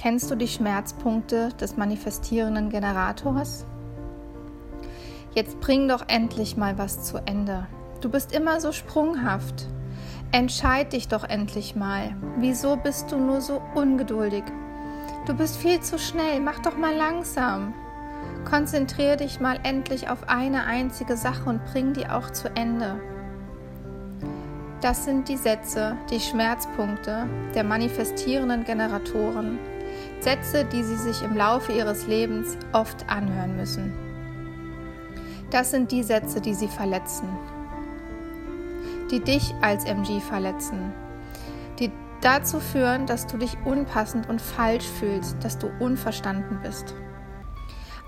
Kennst du die Schmerzpunkte des manifestierenden Generators? Jetzt bring doch endlich mal was zu Ende. Du bist immer so sprunghaft. Entscheid dich doch endlich mal. Wieso bist du nur so ungeduldig? Du bist viel zu schnell. Mach doch mal langsam. Konzentriere dich mal endlich auf eine einzige Sache und bring die auch zu Ende. Das sind die Sätze, die Schmerzpunkte der manifestierenden Generatoren. Sätze, die sie sich im Laufe ihres Lebens oft anhören müssen. Das sind die Sätze, die sie verletzen, die dich als MG verletzen, die dazu führen, dass du dich unpassend und falsch fühlst, dass du unverstanden bist.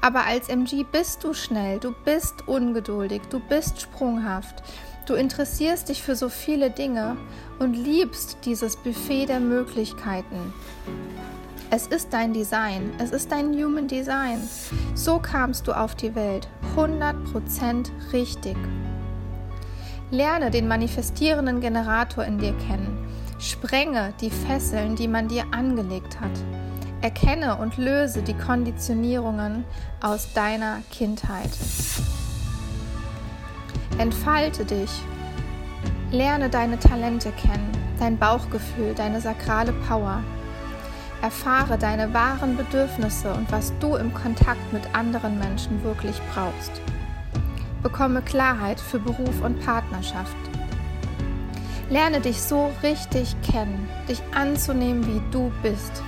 Aber als MG bist du schnell, du bist ungeduldig, du bist sprunghaft, du interessierst dich für so viele Dinge und liebst dieses Buffet der Möglichkeiten. Es ist dein Design, es ist dein Human Design. So kamst du auf die Welt, 100% richtig. Lerne den manifestierenden Generator in dir kennen. Sprenge die Fesseln, die man dir angelegt hat. Erkenne und löse die Konditionierungen aus deiner Kindheit. Entfalte dich. Lerne deine Talente kennen, dein Bauchgefühl, deine sakrale Power. Erfahre deine wahren Bedürfnisse und was du im Kontakt mit anderen Menschen wirklich brauchst. Bekomme Klarheit für Beruf und Partnerschaft. Lerne dich so richtig kennen, dich anzunehmen, wie du bist.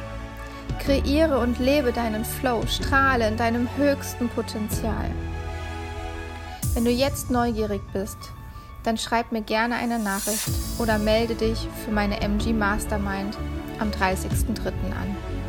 Kreiere und lebe deinen Flow, strahle in deinem höchsten Potenzial. Wenn du jetzt neugierig bist, dann schreib mir gerne eine Nachricht oder melde dich für meine MG Mastermind am 30.03. an.